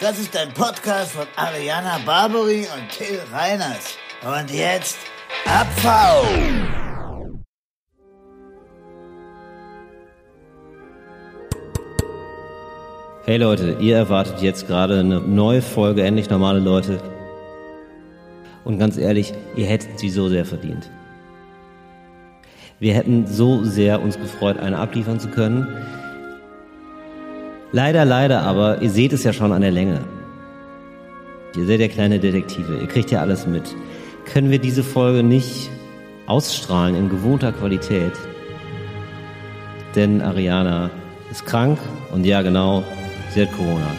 Das ist ein Podcast von Ariana Barbary und Till Reiners. Und jetzt Abfall! Hey Leute, ihr erwartet jetzt gerade eine neue Folge, endlich normale Leute. Und ganz ehrlich, ihr hättet sie so sehr verdient. Wir hätten so sehr uns gefreut, eine abliefern zu können. Leider, leider, aber ihr seht es ja schon an der Länge. Ihr seid ja kleine Detektive, ihr kriegt ja alles mit. Können wir diese Folge nicht ausstrahlen in gewohnter Qualität? Denn Ariana ist krank und ja genau, sie hat Corona.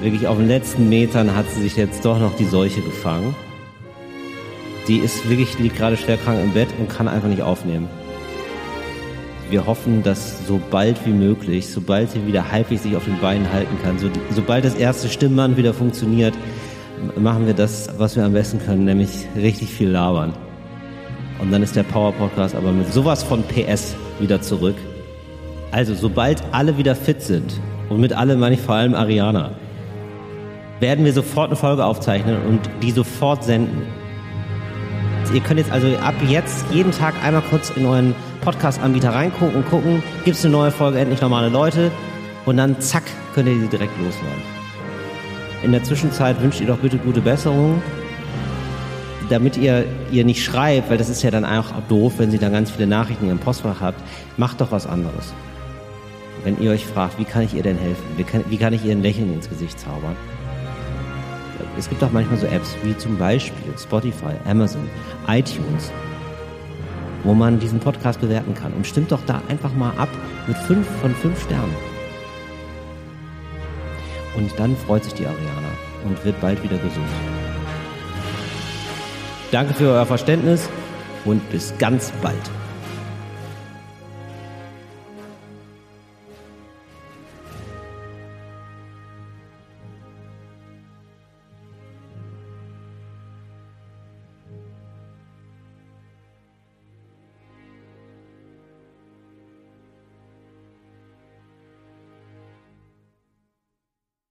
Wirklich auf den letzten Metern hat sie sich jetzt doch noch die Seuche gefangen. Die ist wirklich, liegt gerade schwer krank im Bett und kann einfach nicht aufnehmen. Wir hoffen, dass so bald wie möglich, sobald sie wieder halbwegs sich auf den Beinen halten kann, so, sobald das erste Stimmband wieder funktioniert, machen wir das, was wir am besten können, nämlich richtig viel labern. Und dann ist der Power Podcast aber mit sowas von PS wieder zurück. Also, sobald alle wieder fit sind, und mit alle meine ich vor allem Ariana, werden wir sofort eine Folge aufzeichnen und die sofort senden. Ihr könnt jetzt also ab jetzt jeden Tag einmal kurz in euren Podcast-Anbieter reingucken gucken, gibt es eine neue Folge Endlich normale Leute und dann zack, könnt ihr sie direkt loswerden. In der Zwischenzeit wünscht ihr doch bitte gute Besserung, damit ihr ihr nicht schreibt, weil das ist ja dann auch doof, wenn sie dann ganz viele Nachrichten in ihrem Postfach habt, macht doch was anderes. Wenn ihr euch fragt, wie kann ich ihr denn helfen? Wie kann, wie kann ich ihr ein Lächeln ins Gesicht zaubern? Es gibt auch manchmal so Apps wie zum Beispiel Spotify, Amazon, iTunes, wo man diesen Podcast bewerten kann. Und stimmt doch da einfach mal ab mit fünf von fünf Sternen. Und dann freut sich die Ariana und wird bald wieder gesund. Danke für euer Verständnis und bis ganz bald.